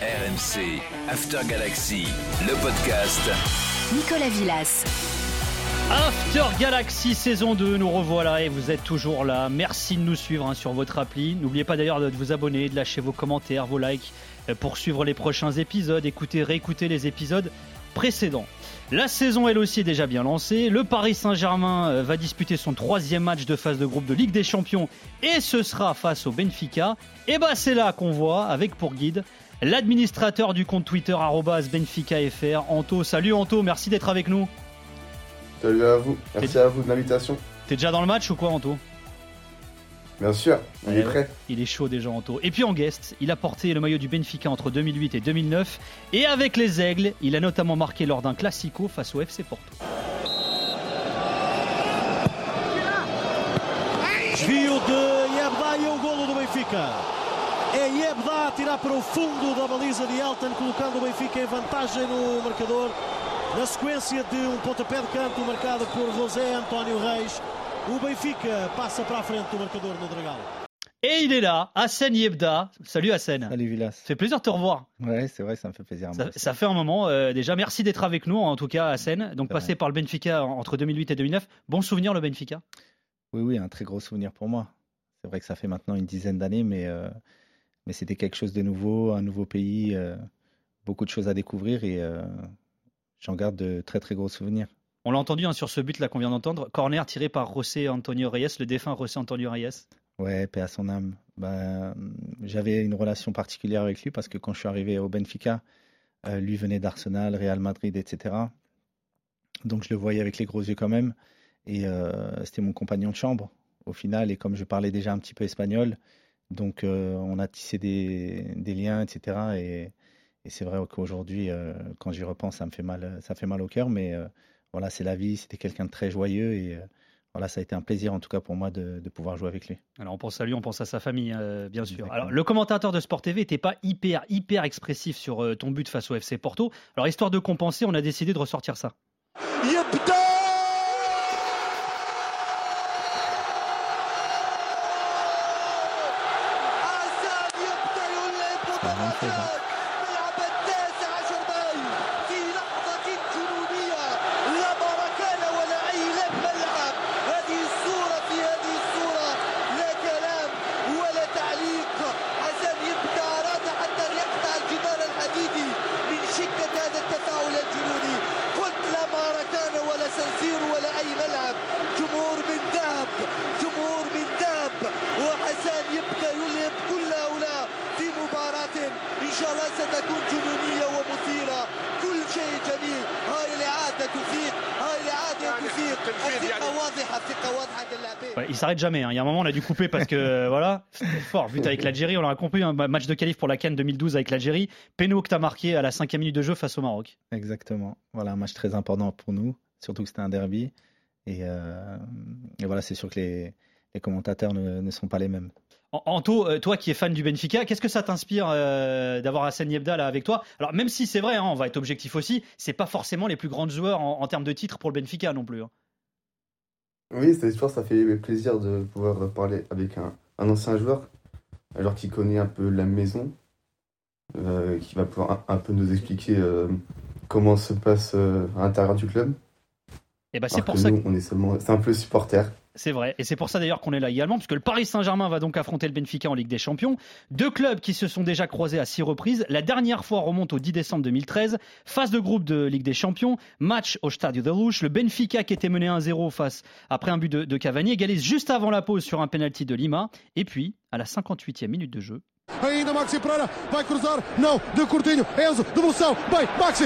RMC, After Galaxy, le podcast. Nicolas Villas. After Galaxy saison 2, nous revoilà et vous êtes toujours là. Merci de nous suivre hein, sur votre appli. N'oubliez pas d'ailleurs de vous abonner, de lâcher vos commentaires, vos likes euh, pour suivre les prochains épisodes, écouter, réécouter les épisodes précédents. La saison elle aussi est déjà bien lancée. Le Paris Saint-Germain euh, va disputer son troisième match de phase de groupe de Ligue des Champions et ce sera face au Benfica. Et bah c'est là qu'on voit avec pour guide l'administrateur du compte Twitter @benficafr, Anto. Salut Anto, merci d'être avec nous. Salut à vous, merci à vous de l'invitation. T'es déjà dans le match ou quoi Anto? Bien sûr, il est prêt. Il est chaud déjà Anto. Et puis en guest, il a porté le maillot du Benfica entre 2008 et 2009 et avec les Aigles, il a notamment marqué lors d'un classico face au FC Porto. Desvio de e o golo do Benfica. É Yabda a tirar para o fundo da baliza de Elton, colocando o Benfica em vantagem no marcador. Na sequência de um pontapé de canto marcado por José António Reis, o Benfica passa para a frente do marcador no Dragão. Et il est là, Hassan Yebda. Salut Hassan. Salut Villas. Ça fait plaisir de te revoir. Ouais, c'est vrai, ça me fait plaisir. Ça, ça fait un moment euh, déjà. Merci d'être avec nous, en tout cas Hassan. Donc passé par le Benfica entre 2008 et 2009. Bon souvenir le Benfica? Oui, oui, un très gros souvenir pour moi. C'est vrai que ça fait maintenant une dizaine d'années, mais, euh, mais c'était quelque chose de nouveau, un nouveau pays, euh, beaucoup de choses à découvrir et euh, j'en garde de très très gros souvenirs. On l'a entendu hein, sur ce but là qu'on vient d'entendre. Corner tiré par José Antonio Reyes, le défunt José Antonio Reyes. Ouais, paix à son âme. Ben, J'avais une relation particulière avec lui parce que quand je suis arrivé au Benfica, euh, lui venait d'Arsenal, Real Madrid, etc. Donc je le voyais avec les gros yeux quand même. Et c'était mon compagnon de chambre au final. Et comme je parlais déjà un petit peu espagnol, donc euh, on a tissé des, liens, etc. Et, c'est vrai qu'aujourd'hui, euh, quand j'y repense, ça me fait mal, ça fait mal au cœur, mais euh, voilà, c'est la vie. C'était quelqu'un de très joyeux et voilà, ça a été un plaisir en tout cas pour moi de, pouvoir jouer avec lui. Alors on pense à lui, on pense à sa famille, bien sûr. Alors le commentateur de Sport TV n'était pas hyper, hyper expressif sur ton but face au FC Porto. Alors histoire de compenser, on a décidé de ressortir ça. ملعب التاسع عشر في لحظة جنونية لا ولا أي لعب ملعب هذه الصورة في هذه الصورة لا كلام ولا تعليق حتى يقطع الجدار الحديدي من شدة هذا التفاعل الجنوني قلت لا ولا ولا أي ملعب. جمهور من ذهب جمهور من ذهب وحسن يبدأ يلعب كل شاء الله ستكون جنونية ومثيرة كل شيء جميل هاي الإعادة تفيد هاي الإعادة تفيد الثقة واضحة الثقة واضحة للاعبين Ouais, il s'arrête jamais. hein. Il y a un moment, on a dû couper parce que euh, voilà, c'était fort. But avec l'Algérie, on l'a compris. Un match de qualif pour la Cannes 2012 avec l'Algérie. Péno que t'as marqué à la cinquième minute de jeu face au Maroc. Exactement. Voilà, un match très important pour nous, surtout que c'était un derby. Et, euh, et voilà, c'est sûr que les, les commentateurs ne, ne sont pas les mêmes. An- Anto, euh, toi qui es fan du Benfica, qu'est-ce que ça t'inspire euh, d'avoir Hassan Yebda là avec toi? Alors même si c'est vrai, hein, on va être objectif aussi, c'est pas forcément les plus grands joueurs en, en termes de titres pour le Benfica non plus. hein. Oui, cette histoire, ça fait plaisir de pouvoir parler avec un, un ancien joueur, alors qu'il connaît un peu la maison, euh, qui va pouvoir un, un peu nous expliquer euh, comment se passe à l'intérieur du club. Et bah c'est pour que ça. nous, on est seulement simple supporter. C'est vrai, et c'est pour ça d'ailleurs qu'on est là également, puisque le Paris Saint-Germain va donc affronter le Benfica en Ligue des Champions. Deux clubs qui se sont déjà croisés à six reprises. La dernière fois remonte au 10 décembre 2013. Phase de groupe de Ligue des Champions, match au Stadio de Rouge. Le Benfica qui était mené 1-0 face après un but de, Cavani égalise juste avant la pause sur un penalty de Lima. Et puis, à la 58e minute de jeu, Maxi de Coutinho, Enzo, Maxi,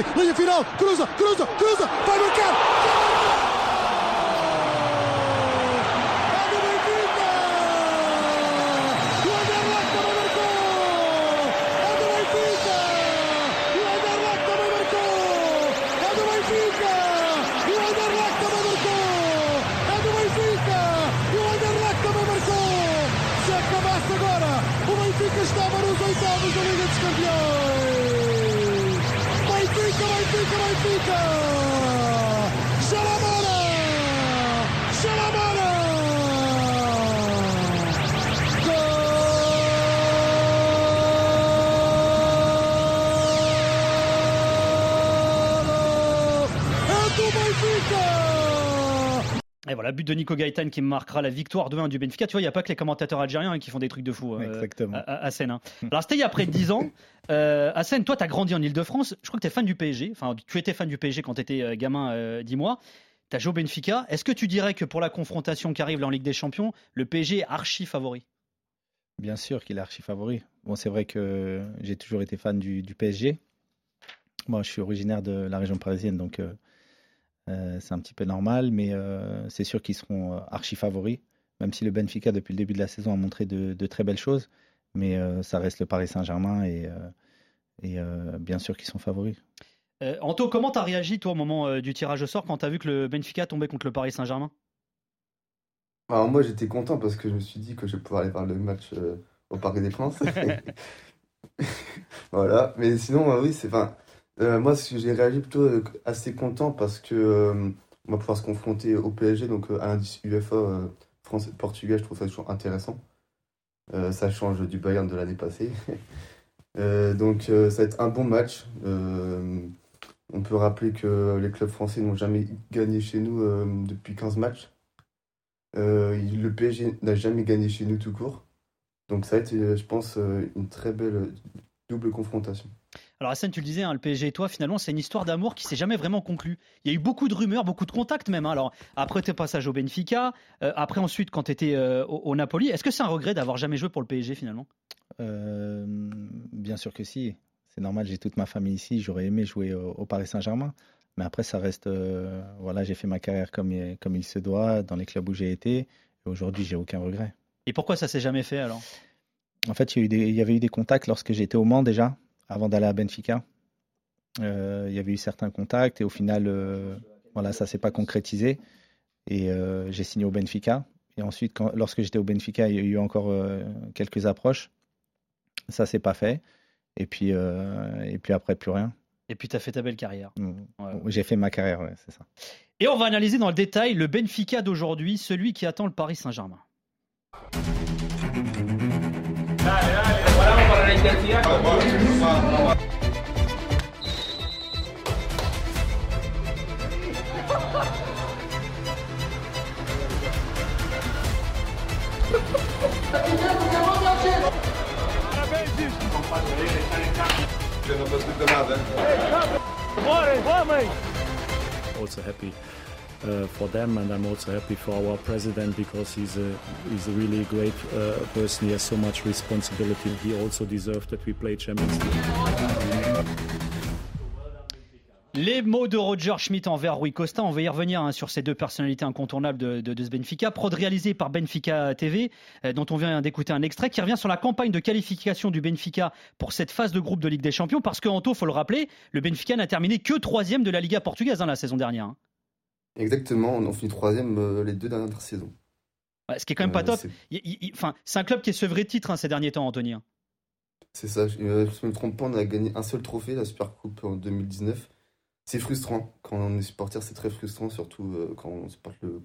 but de Nico Gaëtan qui marquera la victoire 2-1 du Benfica. Tu vois, il n'y a pas que les commentateurs algériens hein, qui font des trucs de fou. euh, Exactement. à, à Seine, hein. Alors, c'était il y a près de 10 ans. Euh, à Seine, toi, tu as grandi en Ile-de-France. Je crois que tu es fan du PSG. Enfin, tu étais fan du PSG quand tu étais gamin, euh, dis-moi. Tu as joué au Benfica. Est-ce que tu dirais que pour la confrontation qui arrive là en Ligue des Champions, le PSG est archi favori? Bien sûr qu'il est archi favori. Bon, c'est vrai que j'ai toujours été fan du, du PSG. Moi, je suis originaire de la région parisienne, donc euh, euh, c'est un petit peu normal, mais euh, c'est sûr qu'ils seront euh, archi favoris, même si le Benfica, depuis le début de la saison, a montré de, de très belles choses. Mais euh, ça reste le Paris Saint-Germain et, euh, et euh, bien sûr qu'ils sont favoris. Euh, Anto, comment tu as réagi, toi, au moment euh, du tirage au sort, quand tu as vu que le Benfica tombait contre le Paris Saint-Germain? Alors moi j'étais content parce que je me suis dit que je pouvais aller voir le match euh, au Parc des Princes. Voilà, mais sinon euh, oui c'est enfin euh, moi j'ai réagi plutôt euh, assez content parce que euh, on va pouvoir se confronter au PSG donc à l'indice UEFA France Portugais, je trouve ça toujours intéressant. Ça change du Bayern de l'année passée. Donc ça va être un bon match. On peut rappeler que les clubs français n'ont jamais gagné chez nous depuis 15 matchs. Le PSG n'a jamais gagné chez nous tout court. Donc ça être, euh, je pense, une très belle double confrontation. Alors Hassan, tu le disais, hein, le PSG et toi, finalement, c'est une histoire d'amour qui s'est jamais vraiment conclue. Il y a eu beaucoup de rumeurs, beaucoup de contacts même. hein. Alors après tes passages au Benfica, euh, après ensuite quand tu étais au, au Napoli, est-ce que c'est un regret d'avoir jamais joué pour le PSG finalement? Euh, bien sûr que si. C'est normal, j'ai toute ma famille ici. J'aurais aimé jouer au, au Paris Saint-Germain. Mais après, ça reste. euh, voilà, j'ai fait ma carrière comme, il- comme il se doit, dans les clubs où j'ai été. Et aujourd'hui, j'ai aucun regret. Et pourquoi ça s'est jamais fait alors? En fait, il y, a eu des- il y avait eu des contacts lorsque j'étais au Mans déjà, avant d'aller à Benfica. Euh, il y avait eu certains contacts et au final, euh, voilà, ça s'est pas concrétisé. Et euh, j'ai signé au Benfica. Et ensuite, quand, lorsque j'étais au Benfica, il y a eu encore euh, quelques approches. Ça s'est pas fait. Et puis, euh, et puis après, plus rien. Et puis tu as fait ta belle carrière. Mm. Ouais. J'ai fait ma carrière, ouais, c'est ça. Et on va analyser dans le détail le Benfica d'aujourd'hui, celui qui attend le Paris Saint-Germain. Also happy uh, for them, and I'm also happy for our president because he's a he's a really great uh, person. He has so much responsibility. He also deserved that we play Champions League. Les mots de Roger Schmidt envers Rui Costa, on va y revenir hein, sur ces deux personnalités incontournables de, ce Benfica. Prod réalisé par Benfica TV, euh, dont on vient d'écouter un extrait, qui revient sur la campagne de qualification du Benfica pour cette phase de groupe de Ligue des Champions. Parce que, Anto, faut le rappeler, le Benfica n'a terminé que troisième de la Liga portugaise hein, la saison dernière. Exactement, on finit troisième euh, les deux dernières saisons. Ouais, ce qui est quand même pas Euh, top. c'est- un club qui est sevré de titres hein, ces derniers temps, Anthony. hein. C'est ça, je ne me trompe pas, on a gagné un seul trophée, la Super Coupe en 2019. C'est frustrant, quand on est supporter, c'est très frustrant, surtout euh, quand on supporte le,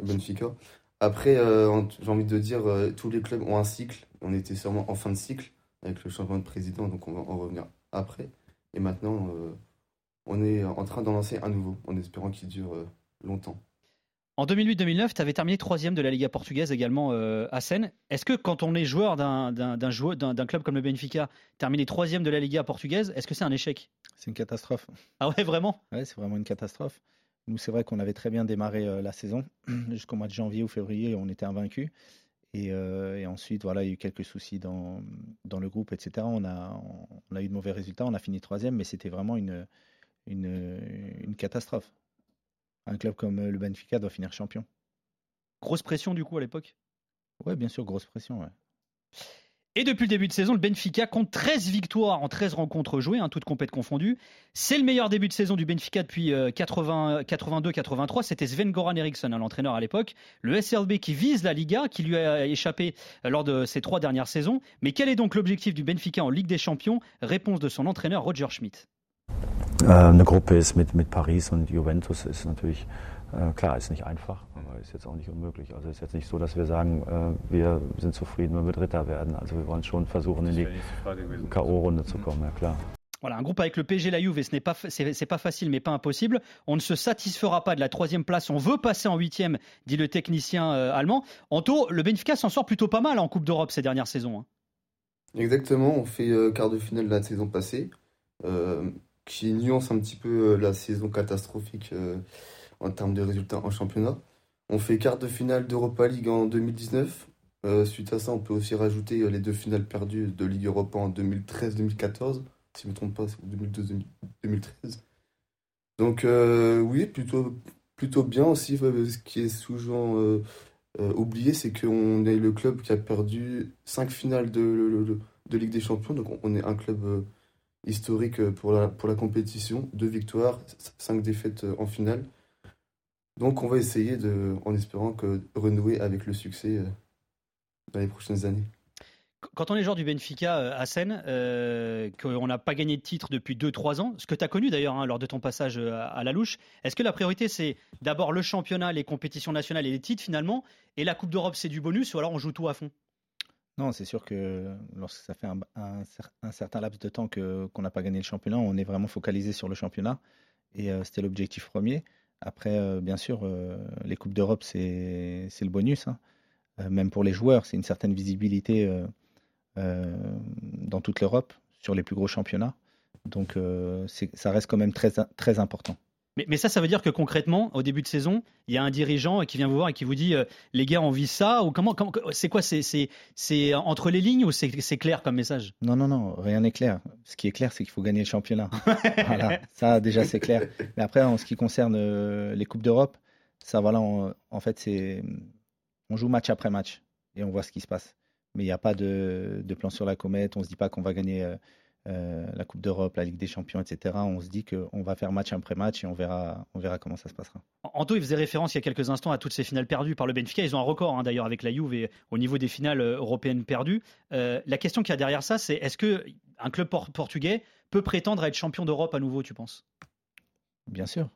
le Benfica. Après, euh, j'ai envie de dire, euh, tous les clubs ont un cycle. On était sûrement en fin de cycle avec le changement de président, donc on va en revenir après. Et maintenant, euh, on est en train d'en lancer un nouveau, en espérant qu'il dure euh, longtemps. En 2008-2009, tu avais terminé troisième de la Liga portugaise également euh, à Seine. Est-ce que quand on est joueur d'un club comme le Benfica, terminer troisième de la Liga portugaise, est-ce que c'est un échec? C'est une catastrophe. Ah ouais, vraiment? Ouais, c'est vraiment une catastrophe. Nous, c'est vrai qu'on avait très bien démarré euh, la saison. Jusqu'au mois de janvier ou février, on était invaincus. Et, euh, et ensuite, voilà, il y a eu quelques soucis dans, dans le groupe, etc. On a, on a eu de mauvais résultats. On a fini troisième, mais c'était vraiment une, une, une catastrophe. Un club comme euh, le Benfica doit finir champion. Grosse pression du coup à l'époque? Ouais, bien sûr, grosse pression. ouais. Et depuis le début de saison, le Benfica compte 13 victoires en 13 rencontres jouées, hein, toutes compètes confondues. C'est le meilleur début de saison du Benfica depuis euh, 80 82-83. C'était Sven Goran Eriksson, hein, l'entraîneur à l'époque. Le SLB qui vise la Liga, qui lui a échappé euh, lors de ses trois dernières saisons. Mais quel est donc l'objectif du Benfica en Ligue des Champions? Réponse de son entraîneur Roger Schmidt. Äh, Eine Gruppe ist mit, mit Paris und Juventus ist natürlich, äh, klar, ist nicht einfach, aber ist jetzt auch nicht unmöglich. Also ist jetzt nicht so, dass wir sagen, äh, wir sind zufrieden, wenn wir Dritter werden. Also wir wollen schon versuchen, in die K.O.-Runde zu kommen, ja klar. Voilà, un groupe avec le PSG, la Juve, et ce n'est pas, c'est, pas facile, mais pas impossible. On ne se satisfera pas de la troisième place. On veut passer en huitième, dit le technicien euh, allemand. Anto, le Benfica s'en sort plutôt pas mal en Coupe d'Europe ces dernières saisons. Hein. Exactement, on fait euh, quart de finale de la saison passée, euh, qui nuance un petit peu la saison catastrophique en termes de résultats en championnat. On fait quart de finale d'Europa League en 2019. suite à ça, on peut aussi rajouter les deux finales perdues de Ligue Europa en 2013-2014 si je ne me trompe pas, c'est 2012-2013. Donc euh, oui, plutôt, plutôt bien aussi. Ce qui est souvent euh, euh, oublié, c'est qu'on est le club qui a perdu 5 finales de, de, Ligue des Champions. Donc on est un club historique pour la, pour la compétition. Deux victoires, 5 défaites en finale. Donc on va essayer, en espérant que renouer avec le succès dans les prochaines années. Quand on est joueur du Benfica euh, à Seine, euh, qu'on n'a pas gagné de titre depuis 2-3 ans, ce que tu as connu d'ailleurs hein, lors de ton passage euh, à, la louche, est-ce que la priorité c'est d'abord le championnat, les compétitions nationales et les titres finalement, et la Coupe d'Europe c'est du bonus ou alors on joue tout à fond? Non, c'est sûr que lorsque ça fait un, certain laps de temps qu'on n'a pas gagné le championnat, on est vraiment focalisé sur le championnat et c'était l'objectif premier. Après, bien sûr, les Coupes d'Europe c'est le bonus. Hein. même pour les joueurs, c'est une certaine visibilité euh, dans toute l'Europe sur les plus gros championnats. Donc euh, ça reste quand même très important. Mais, mais, ça, ça veut dire que concrètement, au début de saison, il y a un dirigeant qui vient vous voir et qui vous dit euh, les gars, on vit ça ou comment, C'est quoi C'est entre les lignes ou c'est clair comme message? Non, non, non, rien n'est clair. Ce qui est clair, c'est qu'il faut gagner le championnat. voilà, ça déjà c'est clair. Mais après, en ce qui concerne les coupes d'Europe, ça voilà, en fait, c'est on joue match après match et on voit ce qui se passe mais il n'y a pas de, plan sur la comète. On ne se dit pas qu'on va gagner euh, euh, la Coupe d'Europe, la Ligue des Champions, etc. On se dit qu'on va faire match après match et on verra, on verra comment ça se passera. Anto, il faisait référence il y a quelques instants à toutes ces finales perdues par le Benfica. Ils ont un record hein, d'ailleurs avec la Juve et au niveau des finales euh, européennes perdues. la question qu'il y a derrière ça, c'est est-ce qu'un club portugais peut prétendre à être champion d'Europe à nouveau, tu penses? Bien sûr.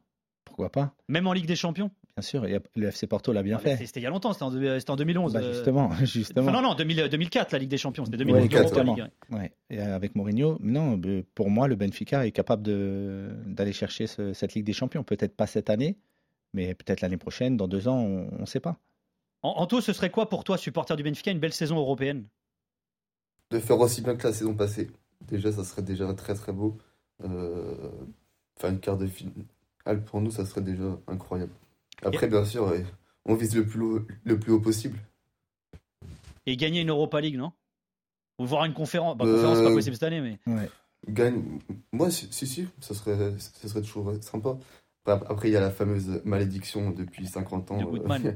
Pourquoi pas? Même en Ligue des Champions? Bien sûr, le FC Porto l'a bien fait. C'était il y a longtemps, c'était en, 2011. Bah, euh. justement, justement. non, non, 2004, la Ligue des Champions, c'était 2004. Ouais, Et avec Mourinho, non, pour moi, le Benfica est capable d'aller chercher cette Ligue des Champions. Peut-être pas cette année, mais peut-être l'année prochaine, dans deux ans, on ne sait pas. Anto, ce serait quoi pour toi, supporter du Benfica, une belle saison européenne? De faire aussi bien que la saison passée. Déjà, ça serait déjà très très beau. Euh, faire une quart de finale pour nous, ça serait déjà incroyable. Après, bien sûr, on vise le plus, haut, le plus haut possible. Et gagner une Europa League, non? Ou voir une conférence. Bah, conférence, c'est pas euh, possible cette année, mais. Ouais. Gagne. Moi, si, si, ça serait, ça serait toujours sympa. Après, il y a la fameuse malédiction depuis 50 ans. Euh,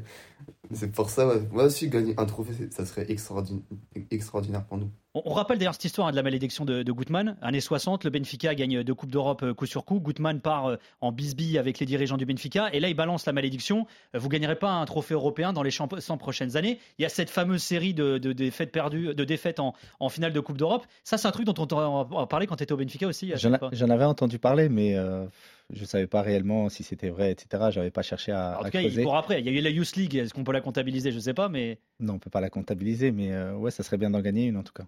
c'est pour ça, moi aussi, gagner un trophée, ça serait extraordinaire, extraordinaire pour nous. On, rappelle d'ailleurs cette histoire hein, de la malédiction de, de Gutmann. Années 60, le Benfica gagne deux Coupes d'Europe euh, coup sur coup. Gutmann part euh, en bisbille avec les dirigeants du Benfica. Et là, il balance la malédiction. Vous gagnerez pas un trophée européen dans les 100 prochaines années. Il y a cette fameuse série de, défaites perdues, de défaites en, finale de Coupe d'Europe. Ça, c'est un truc dont on a parlé quand tu étais au Benfica aussi. J'en avais entendu parler, mais je ne savais pas réellement si c'était vrai, etc. Je n'avais pas cherché à. En tout cas, il pour après. Il y a eu la Youth League. Est-ce qu'on peut la comptabiliser Je ne sais pas, mais. Non, on ne peut pas la comptabiliser, mais euh, ouais, ça serait bien d'en gagner une en tout cas.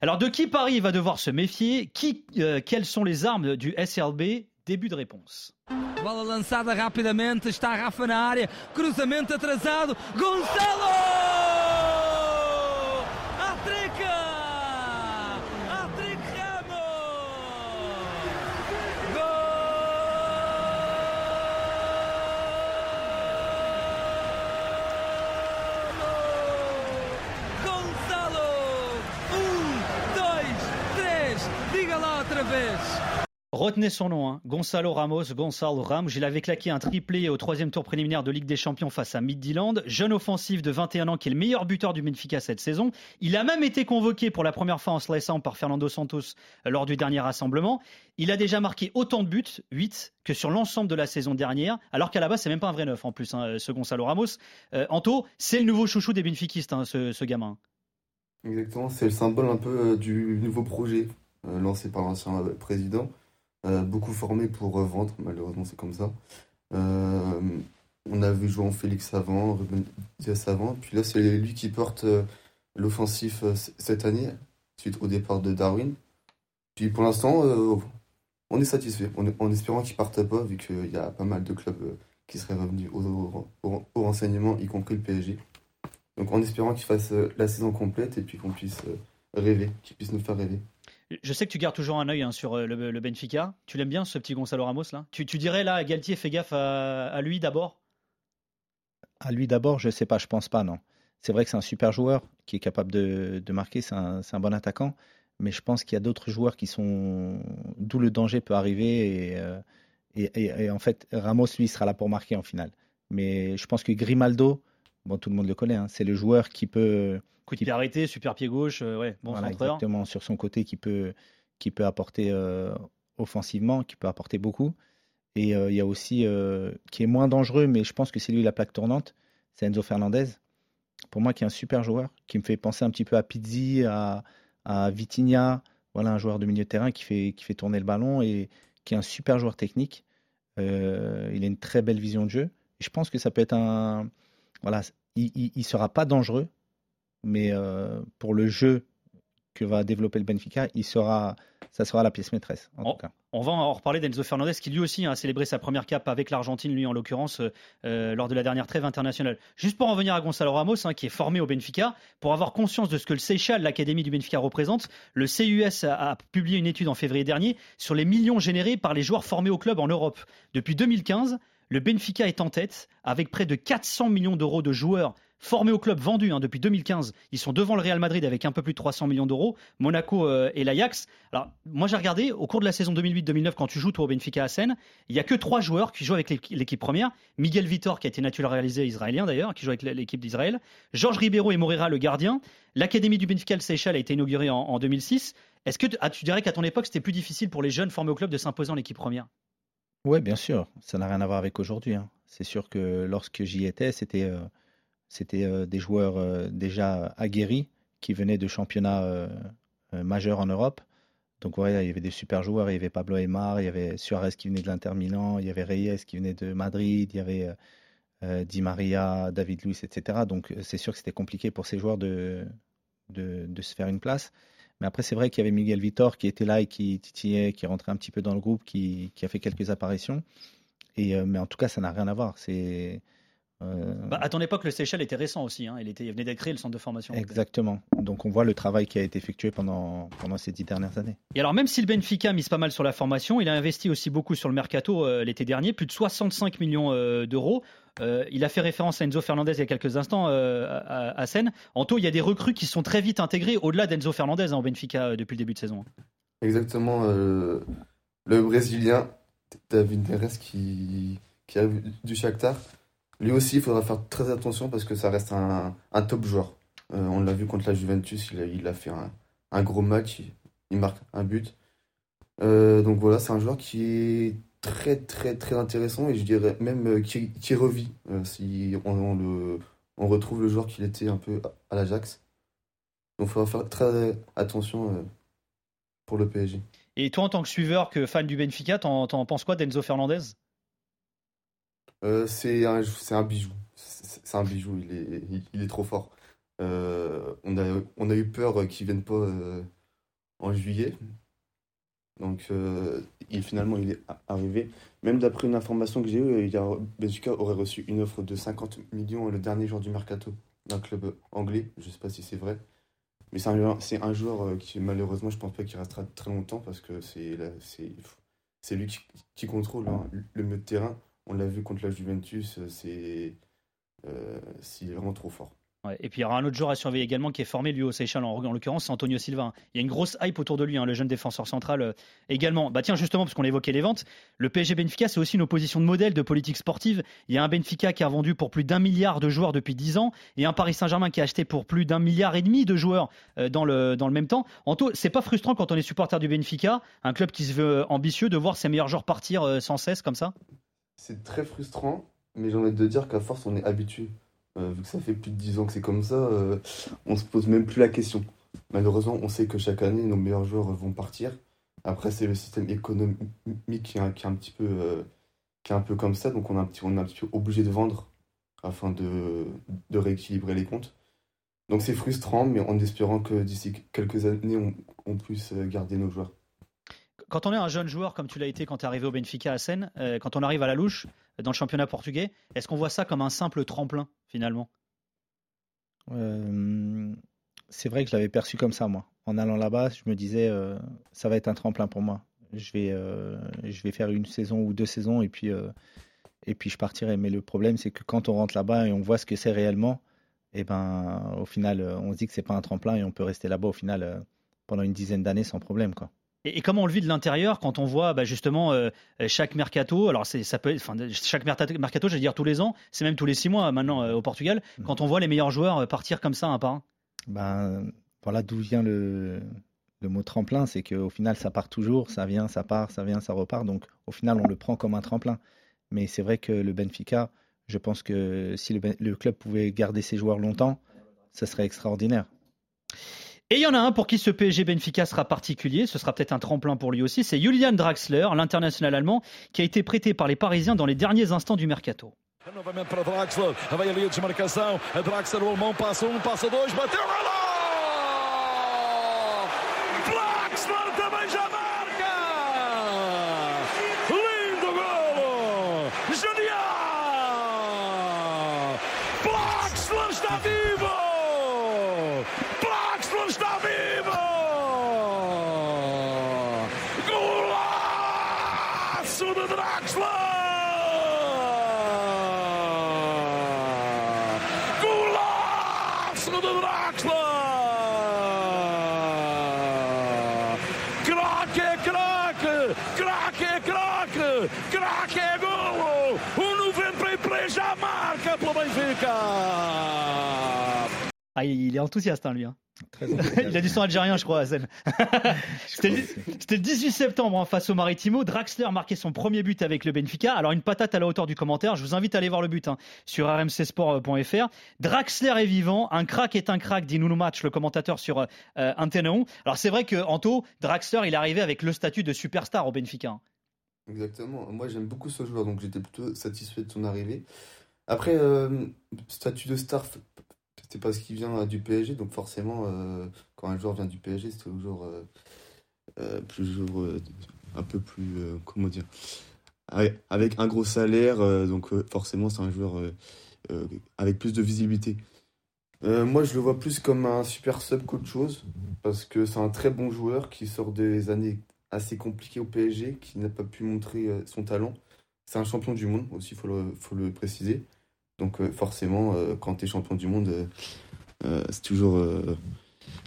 Alors, de qui Paris va devoir se méfier? Qui, euh, Quelles sont les armes du SLB Début de réponse. Bola lançada rapidamente, está Rafa na área, cruzamento atrasado, Gonçalo! Retenez son nom, hein. Gonzalo Ramos, Gonzalo Ramos. Il avait claqué un triplé au troisième tour préliminaire de Ligue des Champions face à Midland. Jeune offensif de 21 ans qui est le meilleur buteur du Benfica cette saison. Il a même été convoqué pour la première fois en se laissant par Fernando Santos euh, lors du dernier rassemblement. Il a déjà marqué autant de buts, 8, que sur l'ensemble de la saison dernière, alors qu'à la base, c'est même pas un vrai neuf en plus, hein, ce Gonzalo Ramos. Euh, Anto, c'est le nouveau chouchou des Benfiquistes, hein, ce, gamin. Exactement, c'est le symbole un peu euh, du nouveau projet lancé par l'ancien président. Euh, beaucoup formé pour revendre, malheureusement c'est comme ça. Euh, on a vu jouer en Félix avant, Ruben avant, puis là c'est lui qui porte euh, l'offensif cette année, suite au départ de Darwin. Puis pour l'instant, euh, on est satisfait, en espérant qu'il parte pas, vu qu'il y a pas mal de clubs euh, qui seraient revenus au, au, renseignement, y compris le PSG. Donc en espérant qu'il fasse euh, la saison complète et puis qu'on puisse rêver, qu'il puisse nous faire rêver. Je sais que tu gardes toujours un œil hein, sur le, Benfica. Tu l'aimes bien ce petit Gonzalo Ramos là? Tu, dirais là, Galtier, fais gaffe à, lui d'abord? À lui d'abord, je sais pas, je pense pas, non. C'est vrai que c'est un super joueur qui est capable de, marquer, c'est un, bon attaquant mais je pense qu'il y a d'autres joueurs qui sont d'où le danger peut arriver euh, et, et, en fait Ramos lui sera là pour marquer en finale. Mais je pense que Grimaldo, bon tout le monde le connaît, hein, c'est le joueur qui peut coup de pied arrêté, super pied gauche, euh, ouais, bon voilà, exactement sur son côté qui peut qui peut apporter euh, offensivement, qui peut apporter beaucoup. Et il y a aussi qui est moins dangereux, mais je pense que c'est lui la plaque tournante, c'est Enzo Fernandez. Pour moi, qui est un super joueur, qui me fait penser un petit peu à Pizzi, à, à Vitinha, voilà un joueur de milieu de terrain qui fait, qui fait tourner le ballon et qui est un super joueur technique. Euh, il a une très belle vision de jeu. je pense que ça peut être un. Voilà, il ne sera pas dangereux, mais euh, pour le jeu que va développer le Benfica, il sera, ça sera la pièce maîtresse. En tout cas. On va en reparler d'Enzo Fernandez qui lui aussi a célébré sa première cape avec l'Argentine, lui en l'occurrence, euh, lors de la dernière trêve internationale. Juste pour en venir à Gonzalo Ramos, hein, qui est formé au Benfica, pour avoir conscience de ce que le Seychelles, l'Académie du Benfica, représente, le CUS a, publié une étude en février dernier sur les millions générés par les joueurs formés au club en Europe. Depuis 2015, le Benfica est en tête avec près de 400 millions d'euros de joueurs formés au club, vendus hein, depuis 2015. Ils sont devant le Real Madrid avec un peu plus de 300 millions d'euros, Monaco euh, et l'Ajax. Alors, moi j'ai regardé, au cours de la saison 2008-2009, quand tu joues toi au Benfica à Seine, il n'y a que trois joueurs qui jouent avec l'équipe première. Miguel Vitor, qui a été naturalisé israélien d'ailleurs, qui joue avec l'équipe d'Israël. Georges Ribeiro et Moreira, le gardien. L'Académie du Benfica, le Seychelles, a été inaugurée en, 2006. Est-ce que ah, tu dirais qu'à ton époque, c'était plus difficile pour les jeunes formés au club de s'imposer en équipe première? Oui, bien sûr. Ça n'a rien à voir avec aujourd'hui. Hein. C'est sûr que lorsque j'y étais, c'était... Euh, c'était euh, des joueurs euh, déjà aguerris qui venaient de championnats euh, majeurs en Europe. Donc ouais, il y avait des super joueurs, il y avait Pablo Aymar, il y avait Suarez qui venait de l'Inter Milan, il y avait Reyes qui venait de Madrid, il y avait Di Maria, David Luiz, etc. Donc c'est sûr que c'était compliqué pour ces joueurs de, de, se faire une place. Mais après, c'est vrai qu'il y avait Miguel Vitor qui était là et qui titillait, qui rentrait un petit peu dans le groupe, qui, qui a fait quelques apparitions. Et, mais en tout cas, ça n'a rien à voir. C'est euh, bah, à ton époque, le Seychelles était récent aussi. Hein. Il, était, venait d'être créé, le centre de formation. Exactement. Donc on voit le travail qui a été effectué pendant, pendant ces dix dernières années. Et alors, même si le Benfica mise pas mal sur la formation, il a investi aussi beaucoup sur le mercato euh, l'été dernier, plus de 65 millions euh, d'euros. il a fait référence à Enzo Fernandez il y a quelques instants à, à, Seine. Anto, il y a des recrues qui sont très vite intégrées au-delà d'Enzo Fernandez en hein, Benfica depuis le début de saison. Exactement. le Brésilien David Neres qui, qui arrive du Shakhtar lui aussi, il faudra faire très attention parce que ça reste un, top joueur. Euh, on l'a vu contre la Juventus, il a, fait un, gros match, il, marque un but. Euh, donc voilà, c'est un joueur qui est très très très intéressant et je dirais même euh, qui, revit si on, retrouve le joueur qu'il était un peu à l'Ajax. Donc il faudra faire très attention pour le PSG. Et toi, en tant que suiveur, que fan du Benfica, t'en penses quoi d'Enzo Fernandez? Euh, c'est un, un bijou. C'est un bijou, il est, il, est trop fort. Euh, on, a, on a eu peur qu'il ne vienne pas euh, en juillet. Donc, il, finalement, il est arrivé. Même d'après une information que j'ai eue, Benfica aurait reçu une offre de 50 millions le dernier jour du mercato d'un club anglais. Je ne sais pas si c'est vrai. Mais c'est un, un, joueur qui, malheureusement, je pense pas qu'il restera très longtemps parce que c'est lui qui, qui contrôle hein, le milieu de terrain. On l'a vu contre la Juventus, c'est euh, vraiment trop fort. et puis il y aura un autre joueur à surveiller également qui est formé lui au Seychelles en, l'occurrence c'est Antonio Silva. Il y a une grosse hype autour de lui, hein, le jeune défenseur central euh, également. Bah tiens justement parce qu'on évoquait les ventes, le PSG Benfica c'est aussi une opposition de modèle de politique sportive. Il y a un Benfica qui a vendu pour plus d'un milliard de joueurs depuis dix ans et un Paris Saint-Germain qui a acheté pour plus d'un milliard et demi de joueurs euh, dans le dans le même temps. Anto, c'est pas frustrant quand on est supporter du Benfica, un club qui se veut ambitieux, de voir ses meilleurs joueurs partir sans cesse comme ça? C'est très frustrant, mais j'ai envie de dire qu'à force, on est habitué. Euh, vu que ça fait plus de 10 ans que c'est comme ça, euh, on se pose même plus la question. Malheureusement, on sait que chaque année, nos meilleurs joueurs vont partir. Après, c'est le système économique qui est, un, euh, peu comme ça, donc on est un petit, peu obligé de vendre afin de, de rééquilibrer les comptes. Donc c'est frustrant, mais en espérant que d'ici quelques années, on puisse garder nos joueurs. Quand on est un jeune joueur, comme tu l'as été quand tu es arrivé au Benfica à Seine, euh, quand on arrive à la louche dans le championnat portugais, est-ce qu'on voit ça comme un simple tremplin finalement? Euh, c'est vrai que je l'avais perçu comme ça, moi. En allant là-bas, je me disais, euh, ça va être un tremplin pour moi. Je vais, euh, faire une saison ou deux saisons et puis, euh, et puis je partirai. Mais le problème, c'est que quand on rentre là-bas et on voit ce que c'est réellement, et ben, au final, euh, on se dit que c'est pas un tremplin et on peut rester là-bas au final euh, pendant une dizaine d'années sans problème, quoi. Et, et comment on le vit de l'intérieur quand on voit bah, justement euh, chaque mercato? Alors ça peut, enfin chaque mercato, mercato, j'allais dire tous les ans, c'est même tous les six mois maintenant euh, au Portugal. Mhm. Quand on voit les meilleurs joueurs euh, partir comme ça un par un. Ben, voilà d'où vient le, le mot tremplin, c'est qu'au final, ça part toujours, ça vient, ça part, ça vient, ça repart. Donc, au final, on le prend comme un tremplin. Mais c'est vrai que le Benfica, je pense que si le, Ben- le club pouvait garder ses joueurs longtemps, ce serait extraordinaire. Et il y en a un pour qui ce PSG Benfica sera particulier, ce sera peut-être un tremplin pour lui aussi, c'est Julian Draxler, l'international allemand, qui a été prêté par les Parisiens dans les derniers instants du mercato golo! Draxler também já marca! Lindo golo! Genial! Draxler está vivo! Draxler está vivo! Golaço de Draxler! Golaço de Draxler! Craque é craque! Craque é craque! Craque é golo! O 93 já marca pelo Benfica! Ah, il est enthousiaste, hein, lui. hein. Très il a du sang algérien, je crois, à Zen. C'était le- C'était le 18 septembre hein, face au Maritimo. Draxler marquait son premier but avec le Benfica. Alors une patate à la hauteur du commentaire. Je vous invite à aller voir le but hein, sur rmcsport.fr. Draxler est vivant. Un crack est un crack, dit Nuno Match, le commentateur sur euh, 1. Alors c'est vrai que Anto, Draxler, il est arrivé avec le statut de superstar au Benfica. hein. Exactement. Moi, j'aime beaucoup ce joueur, donc j'étais plutôt satisfait de son arrivée. Après, euh, statut de star, c'est parce qu'il vient euh, du PSG, donc forcément, euh, quand un joueur vient du PSG, c'est toujours euh, un peu plus, comment dire, avec, un gros salaire, donc forcément, c'est un joueur avec plus de visibilité. Moi, je le vois plus comme un super sub qu'autre chose, parce que c'est un très bon joueur qui sort des années assez compliquées au PSG, qui n'a pas pu montrer son talent. C'est un champion du monde aussi, il faut le préciser. Donc euh, forcément, euh, quand tu es champion du monde, euh, c'est toujours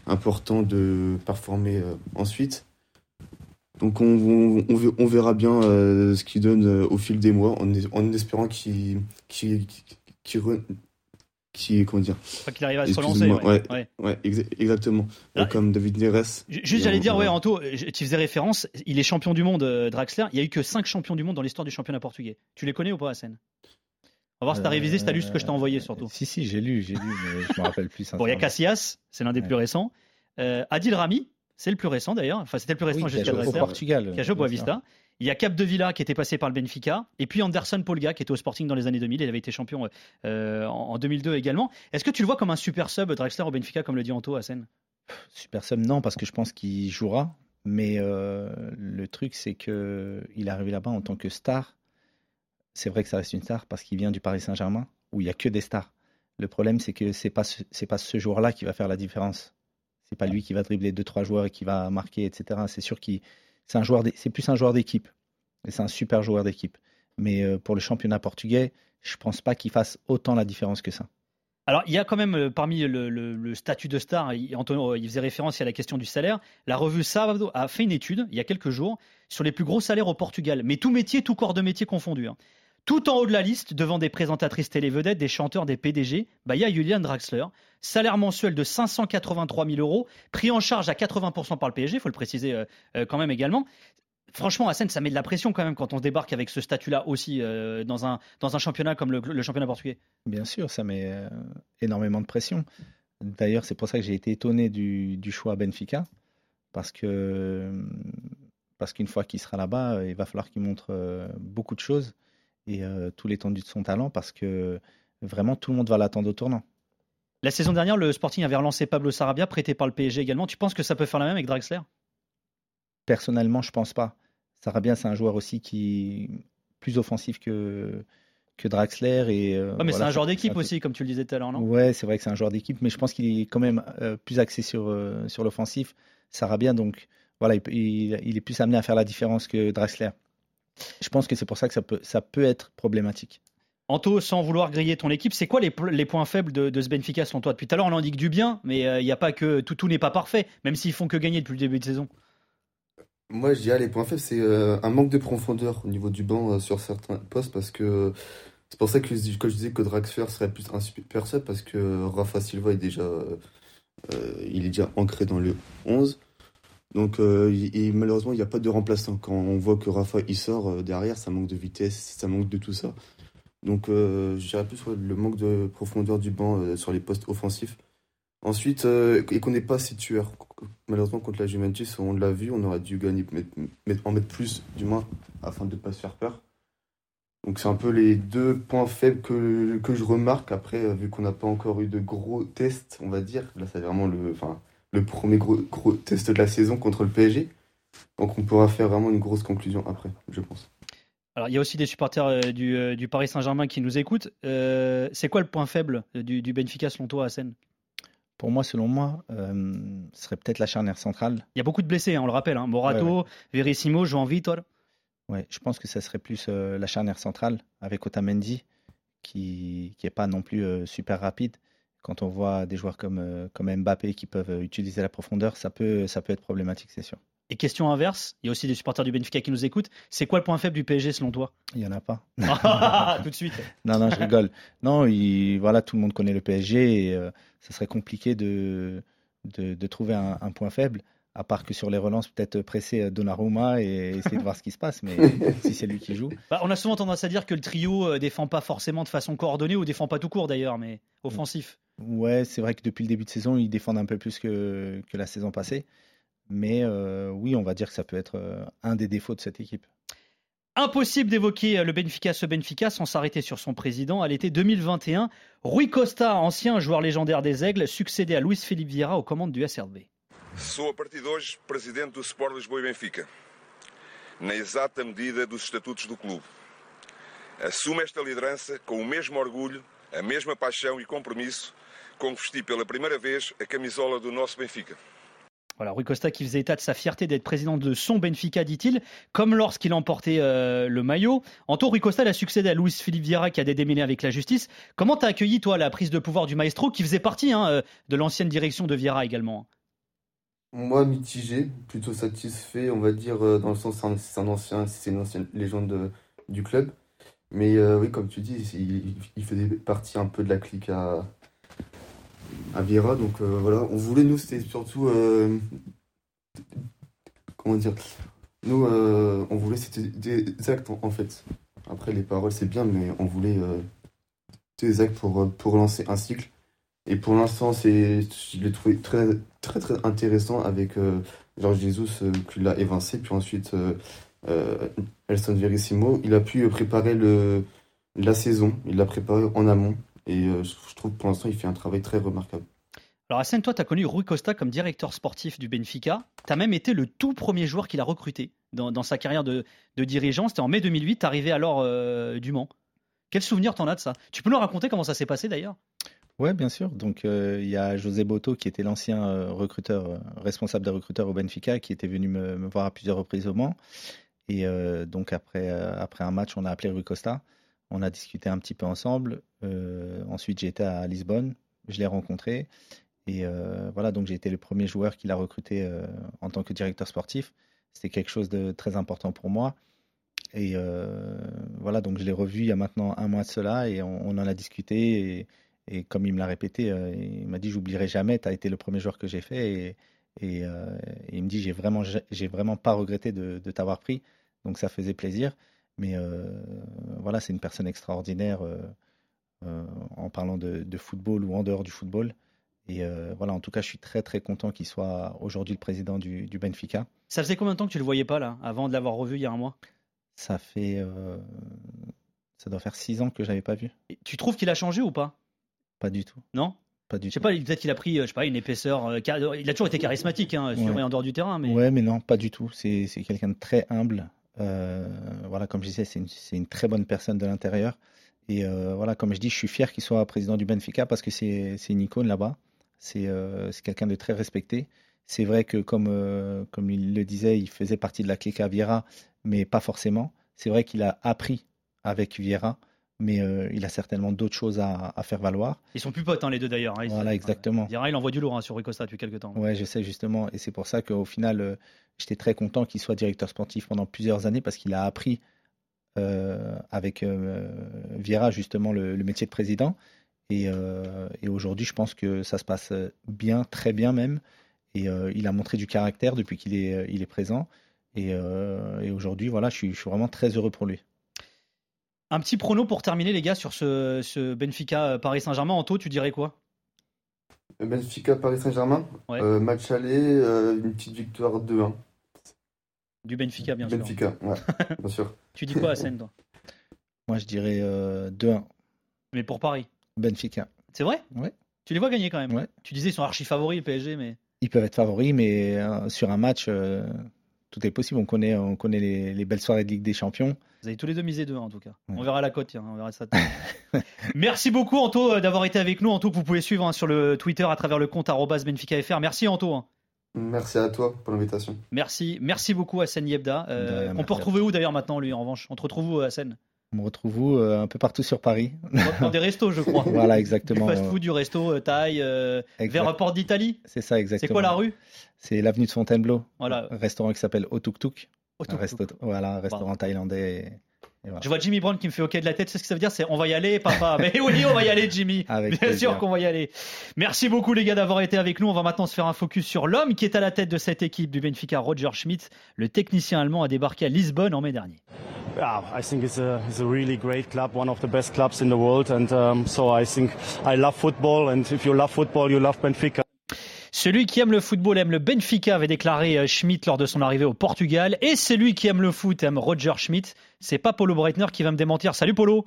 important de performer ensuite. Donc on, on, on ve- on verra bien euh, ce qu'il donne euh, au fil des mois, en, es- en espérant qu'il comment dire Enfin, qu'il arrive à se relancer. Ouais. ouais. Ouais. ouais exa- exactement Ah, comme David Neres Ju- Juste, j'allais dire, ouais. Anto, tu faisais référence, il est champion du monde, Draxler. Il y a eu que 5 champions du monde dans l'histoire du championnat portugais. Tu les connais ou pas, Hassan? On va voir si t'as révisé, si t'as lu ce que je t'ai envoyé surtout. Euh, Si, si, j'ai lu, j'ai lu, mais je me rappelle plus. Bon, il y a. Casillas, c'est l'un des Ouais. plus récents. Euh, Adil Rami, c'est le plus récent d'ailleurs. Enfin, c'était le plus récent Oui, jusqu'à au. Portugal. Qui a joué au bien Boavista. Il y a Cap de Villa qui était passé par le Benfica. Et puis Anderson Polga qui était au Sporting dans les années 2000. Il avait été champion euh, en en 2002 également. Est-ce que tu le vois comme un super sub, Draxler au Benfica, comme le dit Anto Hassan? Super Sub, non, parce que je pense qu'il jouera. Mais euh, le truc, c'est que il est arrivé là-bas en tant que star. C'est vrai que ça reste une star parce qu'il vient du Paris Saint-Germain où il y a que des stars. Le problème, c'est que c'est pas ce- pas ce joueur-là qui va faire la différence. C'est pas lui qui va dribbler deux trois joueurs et qui va marquer, etc. C'est sûr qu'il c'est un joueur, d'é- c'est plus un joueur d'équipe. Et c'est un super joueur d'équipe. Mais euh, pour le championnat portugais, je pense pas qu'il fasse autant la différence que ça. Alors, il y a quand même euh, parmi le, le- le statut de star, il, Antonio, euh, il faisait référence à la question du salaire. La revue Sábado a fait une étude il y a quelques jours sur les plus gros salaires au Portugal, mais tout métier, tout corps de métier confondu. hein. Tout en haut de la liste, devant des présentatrices télé-vedettes, des chanteurs, des PDG, bah, il y a Julian Draxler. Salaire mensuel de 583 000 euros, pris en charge à 80% par le PSG, il faut le préciser euh, euh, quand même également. Franchement, Hassan, ça met de la pression quand même quand on se débarque avec ce statut-là aussi euh, dans, un, dans un championnat comme le, championnat portugais. Bien sûr, ça met énormément de pression. D'ailleurs, c'est pour ça que j'ai été étonné du, choix Benfica, parce que parce qu'une fois qu'il sera là-bas, il va falloir qu'il montre beaucoup de choses et euh, tout l'étendue de son talent, parce que vraiment tout le monde va l'attendre au tournant. La saison dernière, le Sporting avait relancé Pablo Sarabia, prêté par le PSG également. Tu penses que ça peut faire la même avec Draxler? Personnellement, je pense pas. Sarabia, c'est un joueur aussi qui plus offensif que que Draxler et euh, mais c'est un joueur d'équipe aussi comme tu le disais tout à l'heure non? Ouais c'est vrai que c'est un joueur d'équipe mais je pense qu'il est quand même euh, plus axé sur euh, sur l'offensif Sarabia donc voilà il, il, est plus amené à faire la différence que Draxler je pense que c'est pour ça que ça peut ça peut être problématique Anto, sans vouloir griller ton équipe, c'est quoi les, les, points faibles de, de ce Benfica selon toi? Depuis tout à l'heure, on en dit que du bien, mais il n'y a pas que tout, tout n'est pas parfait, même s'ils font que gagner depuis le début de saison. Moi, je dirais les points faibles, c'est euh, un manque de profondeur au niveau du banc euh, sur certains postes parce que c'est pour ça que, je disais que Draxler serait plus un super sub parce que Rafa Silva est déjà, euh, il est déjà ancré dans le 11. Donc, et malheureusement, il n'y a pas de remplaçant. Quand on voit que Rafa il sort derrière, ça manque de vitesse, ça manque de tout ça. Donc, je dirais plus le manque de profondeur du banc sur les postes offensifs. Ensuite, euh, et qu'on n'est pas si tueur. Malheureusement, contre la Juventus, on l'a vu, on aurait dû gagner, en mettre plus, du moins, afin de ne pas se faire peur. Donc, c'est un peu les deux points faibles que, que je remarque. Après, euh, vu qu'on n'a pas encore eu de gros tests, on va dire, là, c'est vraiment le, le premier gros, gros test de la saison contre le PSG. Donc, on pourra faire vraiment une grosse conclusion après, je pense. Alors, il y a aussi des supporters euh, du, du, Paris Saint-Germain qui nous écoutent. c'est quoi le point faible du, du Benfica selon toi, Hassan? Pour moi, selon moi, euh, ce serait peut-être la charnière centrale. Il y a beaucoup de blessés, hein, on le rappelle. Hein. Morato, Verissimo, Joan Vitor. Ouais, je pense que ça serait plus euh, la charnière centrale avec Otamendi, qui n'est pas non plus euh, super rapide. Quand on voit des joueurs comme, comme Mbappé qui peuvent utiliser la profondeur, ça peut, ça peut être problématique, c'est sûr. Et question inverse, il y a aussi des supporters du Benfica qui nous écoutent. C'est quoi le point faible du PSG selon toi? Il n'y en a pas. Tout de suite. Non, non, je rigole. Non, voilà, tout le monde connaît le PSG et euh, ça serait compliqué de, de, trouver un, point faible, à part que sur les relances, peut-être presser euh, Donnarumma et essayer de voir ce qui se passe, mais si c'est lui qui joue. Bah, on a souvent tendance à dire que le trio euh, défend pas forcément de façon coordonnée ou défend pas tout court d'ailleurs, mais offensif. Ouais, c'est vrai que depuis le début de saison, ils défendent un peu plus que, que la saison passée. Mais euh, oui, on va dire que ça peut être euh, un des défauts de cette équipe. Impossible d'évoquer euh, le Benfica, ce Benfica, sans s'arrêter sur son président. À l'été 2021, Rui Costa, ancien joueur légendaire des Aigles, succédait à Luis Felipe Vieira aux commandes du SRB. Sou a partir presidente do Sport Lisboa e Benfica, na exata medida dos estatutos do clube. Assumo esta liderança com o mesmo orgulho, a mesma paixão e compromisso com que vesti pela primeira vez a camisola do nosso Benfica. Voilà, Rui Costa qui faisait état de sa fierté d'être président de son Benfica, dit-il, comme lorsqu'il emportait euh, le maillot. Anto, Rui Costa a succédé à Luis Philippe Vieira qui a des démêlés avec la justice. Comment t'as accueilli, toi, la prise de pouvoir du maestro qui faisait partie hein, euh, de l'ancienne direction de Vieira également Moi, mitigé, plutôt satisfait, on va dire, euh, dans le sens c'est un ancien, c'est une ancienne légende du club. Mais oui, comme tu dis, il, il, faisait partie un peu de la clique à, à Vieira. Donc euh, voilà, on voulait, nous, c'était surtout. Euh, comment dire Nous, euh, on voulait, c'était des actes en, fait. Après, les paroles, c'est bien, mais on voulait des actes pour, pour lancer un cycle. Et pour l'instant, je l'ai trouvé très, très, très intéressant avec Georges Jesus qui l'a évincé, puis ensuite Elson Verissimo. Il a pu préparer le, la saison, il l'a préparé en amont. Et euh, je trouve que pour l'instant, il fait un travail très remarquable. Alors Hassan, toi, tu as connu Rui Costa comme directeur sportif du Benfica. Tu as même été le tout premier joueur qu'il a recruté dans, sa carrière de, dirigeant. C'était en mai 2008, tu arrivé alors euh, du Mans. Quel souvenir t'en as de ça? Tu peux nous raconter comment ça s'est passé d'ailleurs? Oui, bien sûr. Donc euh, il y a José Boto qui était l'ancien recruteur, responsable des recruteurs au Benfica, qui était venu me, me voir à plusieurs reprises au Mans. Et donc après, après un match, on a appelé Rui Costa. On a discuté un petit peu ensemble. Euh, ensuite, été à Lisbonne. Je l'ai rencontré. Et euh, voilà, donc j'ai été le premier joueur qu'il a recruté euh, en tant que directeur sportif. C'était quelque chose de très important pour moi. Et voilà, donc je l'ai revu il y a maintenant un mois de cela et on, en a discuté. Et, comme il me l'a répété, il m'a dit J'oublierai jamais, tu as été le premier joueur que j'ai fait. Et, il me dit J'ai vraiment, vraiment pas regretté de t'avoir pris. Donc ça faisait plaisir. Mais euh, voilà, c'est une personne extraordinaire euh, euh, en parlant de, football ou en dehors du football. Et voilà, en tout cas, je suis très très content qu'il soit aujourd'hui le président du, Benfica. Ça faisait combien de temps que tu le voyais pas là, avant de l'avoir revu il y a un mois? Ça fait, ça doit faire six ans que je l'avais pas vu. tu trouves qu'il a changé ou pas? Pas du tout. Non? Pas du Je sais tout. pas, peut-être qu'il a pris, je sais pas, une épaisseur. euh, car- Il a toujours été charismatique, hein, sur Ouais. et en dehors du terrain, mais Ouais, mais non, pas du tout. C'est quelqu'un de très humble. Euh, voilà, comme je disais, c'est une, très bonne personne de l'intérieur. Et euh, voilà, comme je dis, je suis fier qu'il soit président du Benfica parce que c'est une icône là-bas. C'est euh, c'est quelqu'un de très respecté. C'est vrai que, comme, comme il le disait, il faisait partie de la clique à mais pas forcément. C'est vrai qu'il a appris avec Vieira, mais euh, il a certainement d'autres choses à, à faire valoir. ils sont plus potes, hein, les deux d'ailleurs. hein, Voilà, exactement. Dira, il envoie du lourd hein, sur Rui Costa depuis quelques temps. Ouais, je sais justement, et c'est pour ça qu'au final, euh, j'étais très content qu'il soit directeur sportif pendant plusieurs années parce qu'il a appris euh, avec Vieira justement le, le métier de président. Et, et aujourd'hui, je pense que ça se passe bien, très bien même. Et il a montré du caractère depuis qu'il est, il est présent. Et, et aujourd'hui, voilà, je suis, je suis vraiment très heureux pour lui. Un petit prono pour terminer, les gars, sur ce, ce Benfica euh, Paris Saint-Germain. Anto, tu dirais quoi? Benfica Paris Saint-Germain, Ouais. euh, match aller, euh, une petite victoire 2-1. Du Benfica, bien sûr. Benfica, ouais, bien sûr. Tu dis quoi, Hassan, toi? Moi, je dirais euh, 2-1, Mais pour Paris? Benfica. C'est vrai? Ouais. Tu les vois gagner quand même? Ouais. Tu disais ils sont archi favoris, le PSG, mais. Ils peuvent être favoris, mais euh, sur un match, euh, tout est possible. On connaît, on connaît les, les belles soirées de Ligue des Champions. Vous avez tous les deux misé deux en tout cas. Ouais. On verra la cote, tiens, on verra ça. Merci beaucoup Anto euh, d'avoir été avec nous. Anto que vous pouvez suivre hein, sur le Twitter à travers le compte @benficafr. Merci Anto. hein. Merci à toi pour l'invitation. Merci, merci beaucoup Hassan Yebda. Euh, on peut retrouver où d'ailleurs maintenant lui en revanche? On te retrouve où Hassan? On me retrouve où Euh, un peu partout sur Paris. Dans des restos je crois. Voilà, Du exactement. fast-food, du resto, euh, taille, euh, vers Porte d'Italie. C'est ça, exactement. C'est quoi la rue? C'est l'avenue de Fontainebleau. Voilà. Un restaurant qui s'appelle Otuk Tuk. Un resto, voilà, un restaurant thaïlandais. et- et voilà. Je vois Jimmy Brown qui me fait OK de la tête. C'est ce que ça veut dire? C'est on va y aller, papa. Mais oui, on va y aller, Jimmy. Avec Bien plaisir. sûr qu'on va y aller. Merci beaucoup, les gars, d'avoir été avec nous. On va maintenant se faire un focus sur l'homme qui est à la tête de cette équipe du Benfica, Roger Schmidt. Le technicien allemand a débarqué à Lisbonne en mai dernier. Yeah, I think it's a, it's a really great club, one of the best clubs in the world, and um, so I think I love football, and if you love football, you love Benfica. Celui qui aime le football aime le Benfica, avait déclaré euh, Schmidt lors de son arrivée au Portugal. Et celui qui aime le foot aime Roger Schmidt. C'est pas Polo Breitner qui va me démentir. Salut Polo.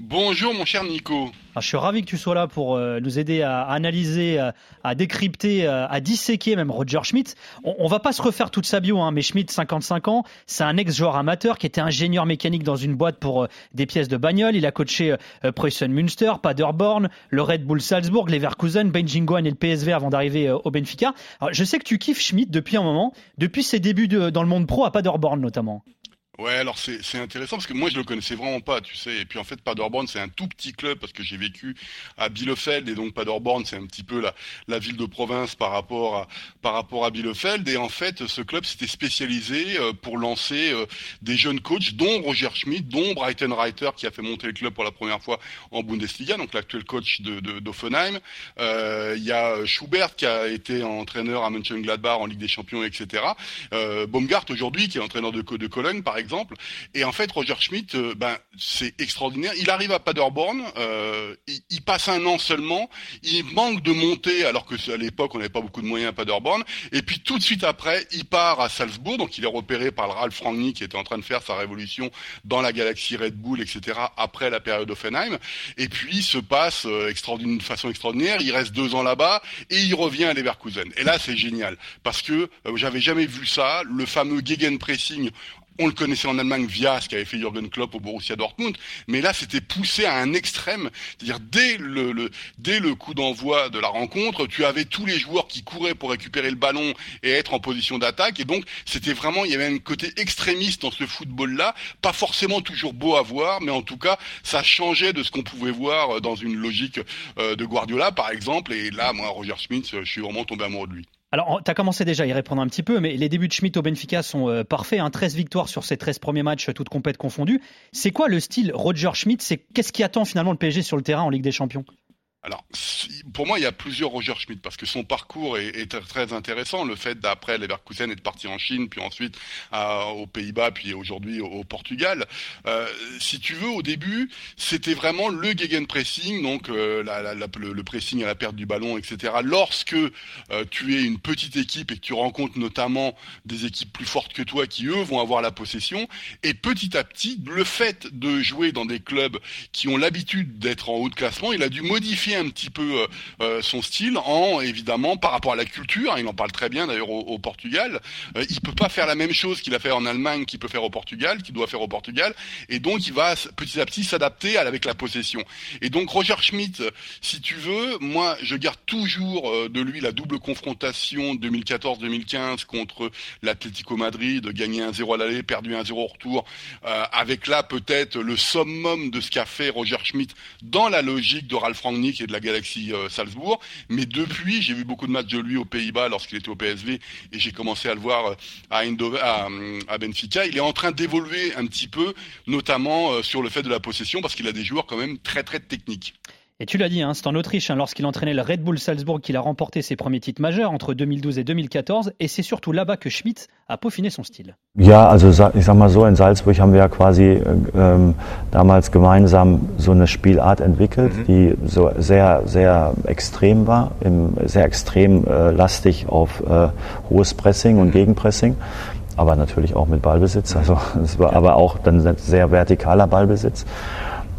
Bonjour mon cher Nico. Alors, je suis ravi que tu sois là pour euh, nous aider à analyser, à, à décrypter, à, à disséquer même Roger Schmidt. On, on va pas se refaire toute sa bio, hein, mais Schmidt, 55 ans, c'est un ex-joueur amateur qui était ingénieur mécanique dans une boîte pour euh, des pièces de bagnole. Il a coaché euh, Preußen Münster, Paderborn, le Red Bull Salzbourg, Leverkusen, Benjingoan et le PSV avant d'arriver euh, au Benfica. Je sais que tu kiffes Schmidt depuis un moment, depuis ses débuts dans le monde pro à Paderborn notamment. Ouais, alors c'est intéressant parce que moi je le connaissais vraiment pas, tu sais. Et puis en fait Paderborn c'est un tout petit club parce que j'ai vécu à Bielefeld et donc Paderborn c'est un petit peu la, la ville de province par rapport à par rapport à Bielefeld. Et en fait ce club s'était spécialisé euh, pour lancer euh, des jeunes coachs, dont Roger Schmidt, dont Brighton Reiter qui a fait monter le club pour la première fois en Bundesliga, donc l'actuel coach de d'Offenheim. Euh, Il y a Schubert qui a été entraîneur à Mönchengladbach en Ligue des Champions, etc. Euh, Baumgart aujourd'hui qui est entraîneur de, de Cologne par exemple. Et en fait Roger Schmidt, euh, ben c'est extraordinaire. Il arrive à Paderborn, euh, il, il passe un an seulement, il manque de monter alors que à l'époque on n'avait pas beaucoup de moyens à Paderborn. Et puis tout de suite après, il part à Salzbourg, donc il est repéré par le Ralf Rangnick qui était en train de faire sa révolution dans la galaxie Red Bull, etc. Après la période Offenheim. Et puis se passe euh, d'une façon extraordinaire. Il reste deux ans là-bas et il revient à Leverkusen. Et là c'est génial parce que euh, j'avais jamais vu ça. Le fameux gegenpressing on le connaissait en Allemagne via ce qu'avait fait Jürgen Klopp au Borussia Dortmund, mais là c'était poussé à un extrême, c'est-à-dire dès le, le- dès le coup d'envoi de la rencontre, tu avais tous les joueurs qui couraient pour récupérer le ballon et être en position d'attaque, et donc c'était vraiment, il y avait un côté extrémiste dans ce football-là, pas forcément toujours beau à voir, mais en tout cas ça changeait de ce qu'on pouvait voir dans une logique euh, de Guardiola par exemple, et là moi Roger Schmidt, je suis vraiment tombé amoureux de lui. Alors, tu as commencé déjà à y répondre un petit peu, mais les débuts de Schmidt au Benfica sont euh, parfaits. Hein, 13 victoires sur ses 13 premiers matchs, toutes compètes confondues. C'est quoi le style Roger Schmidt C'est Qu'est-ce qui attend finalement le PSG sur le terrain en Ligue des Champions? Alors, pour moi, il y a plusieurs Roger Schmidt parce que son parcours est, très- intéressant. Le fait d'après Leverkusen et de partir en Chine, puis ensuite aux Pays-Bas, puis aujourd'hui au, Portugal. Euh, si tu veux, au début, c'était vraiment le gegenpressing, donc euh, le pressing à la perte du ballon, etc. Lorsque euh, tu es une petite équipe et que tu rencontres notamment des équipes plus fortes que toi qui eux vont avoir la possession, et petit à petit, le fait de jouer dans des clubs qui ont l'habitude d'être en haut de classement, il a dû modifier un petit peu euh, euh, son style en évidemment par rapport à la culture. Hein, il en parle très bien d'ailleurs au, Portugal. Euh, il peut pas faire la même chose qu'il a fait en Allemagne, qu'il peut faire au Portugal, qu'il doit faire au Portugal, et donc il va petit à petit s'adapter avec la possession. Et donc Roger Schmidt, si tu veux, moi je garde toujours de lui la double confrontation 2014-2015 contre l'Atlético Madrid, gagner 1-0 à l'aller, perdu 1-0 au retour, avec là peut-être le summum de ce qu'a fait Roger Schmidt dans la logique de Ralf Rangnick de la Galaxie euh, Salzbourg. Mais depuis, j'ai vu beaucoup de matchs de lui aux Pays-Bas lorsqu'il était au PSV et j'ai commencé à le voir euh, à, à, à, Benfica. Il est en train d'évoluer un petit peu, notamment euh, sur le fait de la possession, parce qu'il a des joueurs quand même très très techniques. Et tu l'as dit, hein, c'est en Autriche, hein, lorsqu'il entraînait le Red Bull Salzburg, qu'il a remporté ses premiers titres majeurs entre 2012 et 2014. Et c'est surtout là-bas que Schmidt a peaufiné son Stil. Ja, also ich sag mal so, in Salzburg haben wir ja quasi ähm, damals gemeinsam so eine Spielart entwickelt, mhm. die so sehr, sehr extrem war, im, sehr extrem äh, lastig auf äh, hohes Pressing und Gegenpressing. Aber natürlich auch mit Ballbesitz, also es war aber auch dann sehr vertikaler Ballbesitz.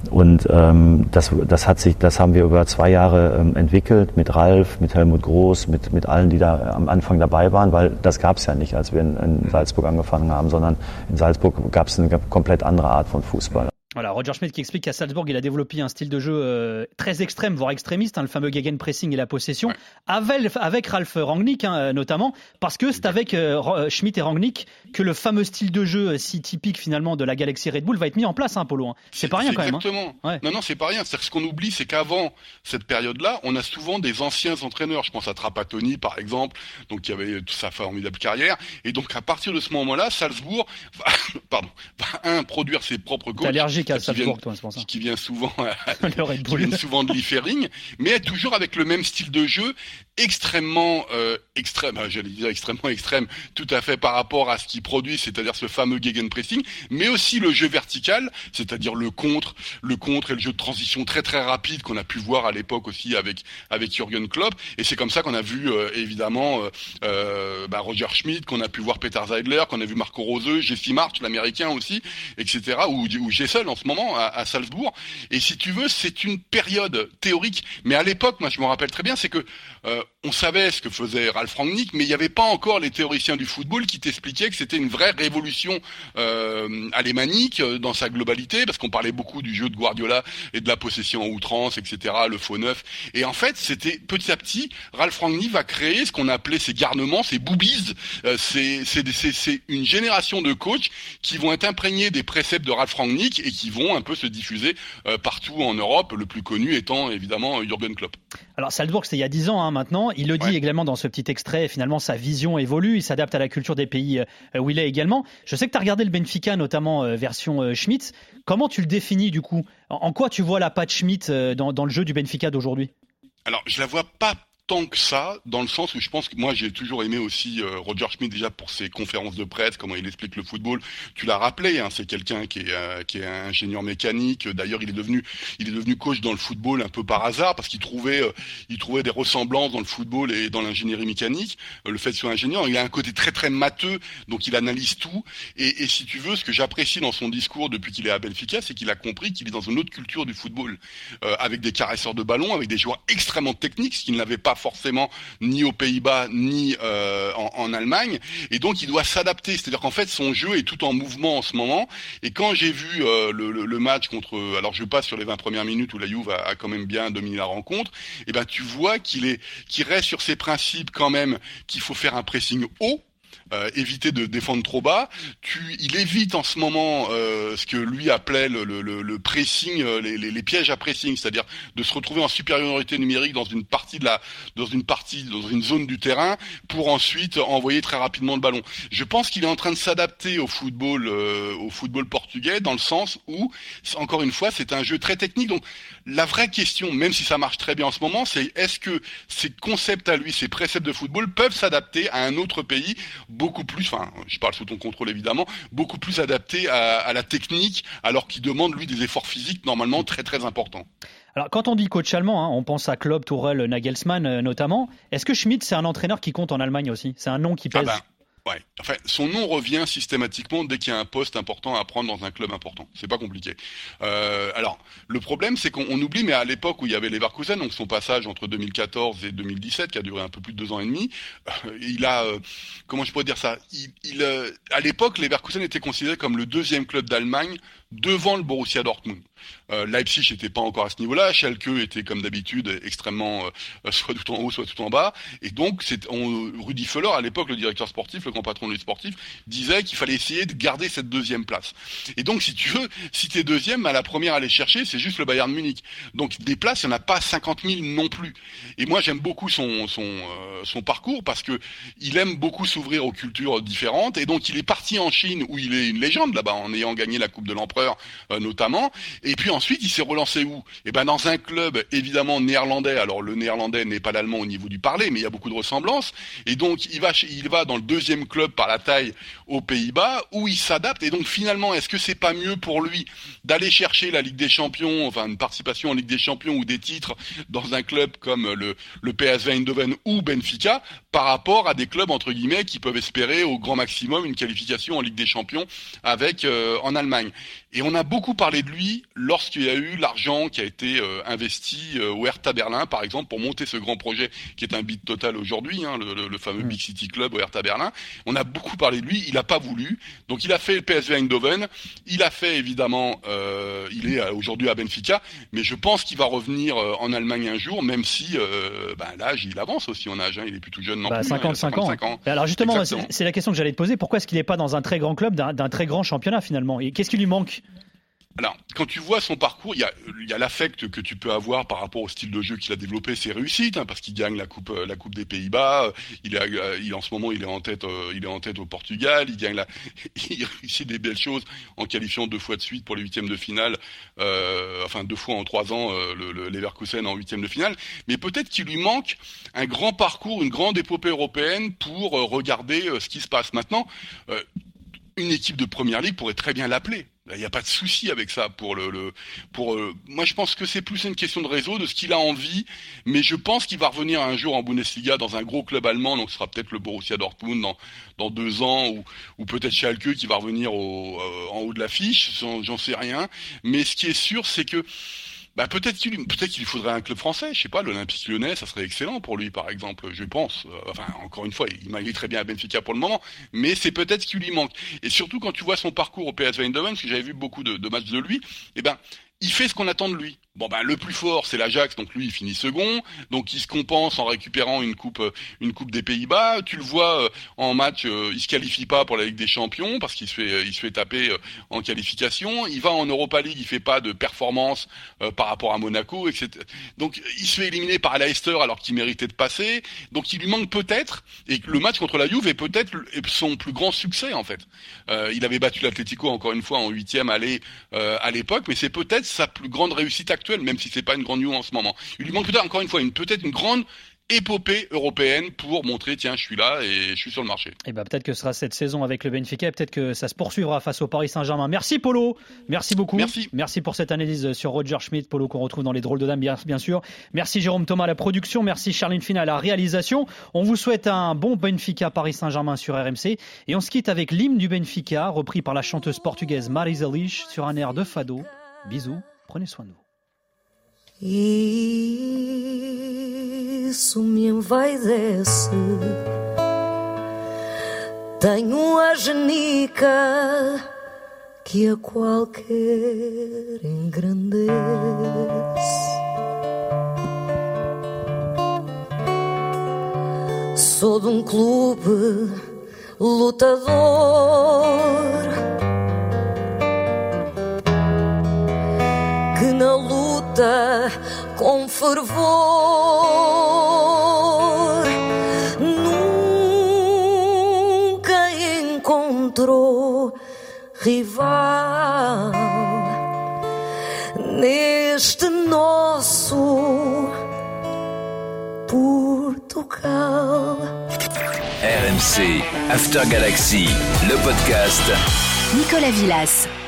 Und ähm, das, das, hat sich, das haben wir über zwei Jahre ähm, entwickelt mit Ralf, mit Helmut Groß, mit, mit allen, die da am Anfang dabei waren, weil das gab es ja nicht, als wir in, in Salzburg angefangen haben, sondern in Salzburg gab es eine komplett andere Art von Fußball. Voilà, Roger Schmidt qui explique qu'à Salzbourg, il a développé un style de jeu euh, très extrême, voire extrémiste, hein, le fameux gegenpressing et la possession, ouais. avec, avec Ralph Rangnick hein, notamment, parce que c'est avec euh, Schmidt et Rangnick que le fameux style de jeu euh, si typique finalement de la galaxie Red Bull va être mis en place, hein, Polo. Hein. C'est pas rien quand même. Exactement. Ouais. Non, non, c'est pas rien. C'est ce qu'on oublie, c'est qu'avant cette période-là, on a souvent des anciens entraîneurs. Je pense à Trapattoni, par exemple, donc qui avait toute sa formidable carrière. Et donc à partir de ce moment-là, Salzbourg va, pardon, va un produire ses propres coachs. Toi, qui vient souvent, qui vient souvent de l'Iffering, mais toujours avec le même style de jeu, extrêmement euh, extrême, j'allais dire extrêmement extrême, tout à fait par rapport à ce qu'il produit, c'est-à-dire ce fameux gegenpressing, mais aussi le jeu vertical, c'est-à-dire le contre, le contre et le jeu de transition très très rapide qu'on a pu voir à l'époque aussi avec avec Jürgen Klopp, et c'est comme ça qu'on a vu euh, évidemment euh, euh, bah, Roger Schmidt, qu'on a pu voir Peter Zeidler, qu'on a vu Marco Rose, Jesse March, l'américain aussi, etc. ou ou Gessel en ce moment à, à Salzbourg. Et si tu veux, c'est une période théorique, mais à l'époque, moi je me rappelle très bien, c'est que euh, on savait ce que faisait Ralph Rangnick, mais il n'y avait pas encore les théoriciens du football qui t'expliquaient que c'était une vraie révolution euh, alémanique euh, dans sa globalité, parce qu'on parlait beaucoup du jeu de Guardiola et de la possession en outrance, etc., le faux neuf. Et en fait, c'était petit à petit, Ralph Rangnick va créer ce qu'on appelait ces garnements, ces boobies. Euh, c'est une génération de coachs qui vont être imprégnés des préceptes de Ralph Rangnick et qui vont un peu se diffuser euh, partout en Europe, le plus connu étant évidemment Jürgen Klopp. Alors Salzbourg, c'était il y a 10 ans hein, maintenant. Il le dit ouais. également dans ce petit extrait. Finalement, sa vision évolue. Il s'adapte à la culture des pays euh, où il est également. Je sais que tu as regardé le Benfica, notamment euh, version euh, Schmidt. Comment tu le définis du coup? En, en, quoi tu vois la patte Schmidt dans, dans le jeu du Benfica d'aujourd'hui? Alors, je la vois pas tant que ça, dans le sens où je pense que moi j'ai toujours aimé aussi euh, Roger Schmidt déjà pour ses conférences de presse, comment il explique le football. Tu l'as rappelé, hein, c'est quelqu'un qui est euh, qui est ingénieur mécanique. D'ailleurs, il est devenu il est devenu coach dans le football un peu par hasard parce qu'il trouvait euh, il trouvait des ressemblances dans le football et dans l'ingénierie mécanique. le fait de soit ingénieur, il a un côté très très matheux, donc il analyse tout. Et, et si tu veux, ce que j'apprécie dans son discours depuis qu'il est à Benfica, c'est qu'il a compris qu'il est dans une autre culture du football, avec des caresseurs de ballon, avec des joueurs extrêmement techniques, ce qu'il n'avait pas forcément ni aux Pays-Bas ni euh, en, Allemagne. Et donc il doit s'adapter. C'est-à-dire qu'en fait son jeu est tout en mouvement en ce moment. Et quand j'ai vu euh, le, le, le, match contre alors je passe sur les 20 premières minutes où la Juve a, a quand même bien dominé la rencontre et ben tu vois qu'il est qu'il reste sur ses principes quand même qu'il faut faire un pressing haut euh, éviter de défendre trop bas. Tu, il évite en ce moment euh, ce que lui appelait le, le, le pressing, euh, les, les, les, pièges à pressing, c'est-à-dire de se retrouver en supériorité numérique dans une partie de la, dans une partie, dans une zone du terrain, pour ensuite envoyer très rapidement le ballon. Je pense qu'il est en train de s'adapter au football, euh, au football portugais, dans le sens où, encore une fois, c'est un jeu très technique. Donc, la vraie question, même si ça marche très bien en ce moment, c'est est-ce que ces concepts à lui, ces préceptes de football peuvent s'adapter à un autre pays beaucoup plus, enfin, je parle sous ton contrôle évidemment, beaucoup plus adapté à, à la technique, alors qu'il demande lui des efforts physiques normalement très très importants. Alors, quand on dit coach allemand, hein, on pense à Klopp, Tourelle, Nagelsmann euh, notamment. Est-ce que Schmidt, c'est un entraîneur qui compte en Allemagne aussi? C'est un nom qui pèse? ah bah, Ouais. Enfin, son nom revient systématiquement dès qu'il y a un poste important à prendre dans un club important. C'est pas compliqué. Euh, alors, le problème, c'est qu'on oublie, mais à l'époque où il y avait Leverkusen, donc son passage entre 2014 et 2017, qui a duré un peu plus de deux ans et demi, euh, il a, euh, comment je pourrais dire ça? Il, il euh, À l'époque, Leverkusen était considéré comme le deuxième club d'Allemagne devant le Borussia Dortmund. Euh, Leipzig n'était pas encore à ce niveau-là, Schalke était comme d'habitude extrêmement euh, soit tout en haut, soit tout en bas, et donc Rudi Feller à l'époque le directeur sportif, le grand patron du sportif, disait qu'il fallait essayer de garder cette deuxième place. Et donc si tu veux, si t'es deuxième, bah, la première à aller chercher, c'est juste le Bayern Munich. Donc des places, il n'y en a pas 50 000 non plus. Et moi j'aime beaucoup euh, son parcours parce que il aime beaucoup s'ouvrir aux cultures différentes, et donc il est parti en Chine où il est une légende là-bas en ayant gagné la Coupe de l'Empereur euh, notamment, et puis ensuite il s'est relancé où? Eh ben dans un club évidemment néerlandais. Alors le néerlandais n'est pas l'allemand au niveau du parler, mais il y a beaucoup de ressemblances. Et donc il va il va dans le deuxième club par la taille aux Pays-Bas où il s'adapte. Et donc finalement, est-ce que c'est pas mieux pour lui d'aller chercher la Ligue des Champions, enfin une participation en Ligue des Champions ou des titres dans un club comme le le PSV Eindhoven ou Benfica par rapport à des clubs entre guillemets qui peuvent espérer au grand maximum une qualification en Ligue des Champions avec euh, en Allemagne? Et on a beaucoup parlé de lui lorsqu'il y a eu l'argent qui a été euh, investi euh, au Hertha Berlin, par exemple, pour monter ce grand projet qui est un bid total aujourd'hui, hein, le, le, le, fameux Big City Club au Hertha Berlin. On a beaucoup parlé de lui, il n'a pas voulu. Donc il a fait le PSV Eindhoven, il a fait évidemment, euh, il est aujourd'hui à Benfica, mais je pense qu'il va revenir en Allemagne un jour, même si ben, l'âge il avance aussi en âge, hein, il est plus tout jeune non bah, plus. 55, hein, 55 ans. ans. Alors justement, c'est la question que j'allais te poser. Pourquoi est-ce qu'il n'est pas dans un très grand club, d'un très grand championnat finalement? Et qu'est-ce qui lui manque? Alors, quand tu vois son parcours, il y a, a l'affect que tu peux avoir par rapport au style de jeu qu'il a développé, ses réussites, hein, parce qu'il gagne la coupe, la coupe des Pays-Bas. Il est, il en ce moment, il est en tête, il est en tête au Portugal. Il gagne la, il réussit des belles choses en qualifiant deux fois de suite pour les huitièmes de finale. Euh, enfin, deux fois en trois ans, euh, le, le en huitième de finale. Mais peut-être qu'il lui manque un grand parcours, une grande épopée européenne pour euh, regarder ce qui se passe maintenant. une équipe de première ligue pourrait très bien l'appeler. Il n'y a pas de souci avec ça pour le, le pour euh, moi je pense que c'est plus une question de réseau de ce qu'il a envie mais je pense qu'il va revenir un jour en Bundesliga dans un gros club allemand donc ce sera peut-être le Borussia Dortmund dans dans deux ans ou ou peut-être Schalke qui va revenir au, euh, en haut de l'affiche j'en sais rien. Mais ce qui est sûr c'est que bah peut-être qu'il peut-être qu'il faudrait un club français, je sais pas, l'Olympique Lyonnais, ça serait excellent pour lui par exemple, je pense. Enfin encore une fois, il m'a très bien à Benfica pour le moment, mais c'est peut-être ce qui lui manque. Et surtout quand tu vois son parcours au PSV Eindhoven, parce que j'avais vu beaucoup de, de matchs de lui, eh ben il fait ce qu'on attend de lui. Bon ben le plus fort c'est l'Ajax, donc lui il finit second, donc il se compense en récupérant une coupe, une coupe des Pays-Bas. Tu le vois en match, il se qualifie pas pour la Ligue des Champions parce qu'il se fait, il se fait taper en qualification. Il va en Europa League, il fait pas de performance par rapport à Monaco, etc. Donc il se fait éliminer par Leicester alors qu'il méritait de passer. Donc il lui manque peut-être et le match contre la Juve est peut-être son plus grand succès en fait. Euh, il avait battu l'Atlético encore une fois en huitième aller euh, à l'époque, mais c'est peut-être sa plus grande réussite actuelle, même si c'est pas une grande news en ce moment. Il lui manque peut-être encore une fois une peut-être une grande épopée européenne pour montrer tiens je suis là et je suis sur le marché. Et ben peut-être que ce sera cette saison avec le Benfica, peut-être que ça se poursuivra face au Paris Saint-Germain. Merci Polo, merci beaucoup. Merci. Merci pour cette analyse sur Roger Schmidt, Polo qu'on retrouve dans les drôles de dames bien, bien sûr. Merci Jérôme Thomas à la production, merci Charline Fina à la réalisation. On vous souhaite un bon Benfica Paris Saint-Germain sur RMC et on se quitte avec l'hymne du Benfica repris par la chanteuse portugaise Marisa Lich sur un air de fado. Bisous, prenez soin de vous. Isso me envaidece. Tenho a genica que a qualquer engrandece. Sou de um clube lutador luta com fervor nunca encontrou rival neste nosso Portugal. RMC After Galaxy, le podcast. Nicolas Villas.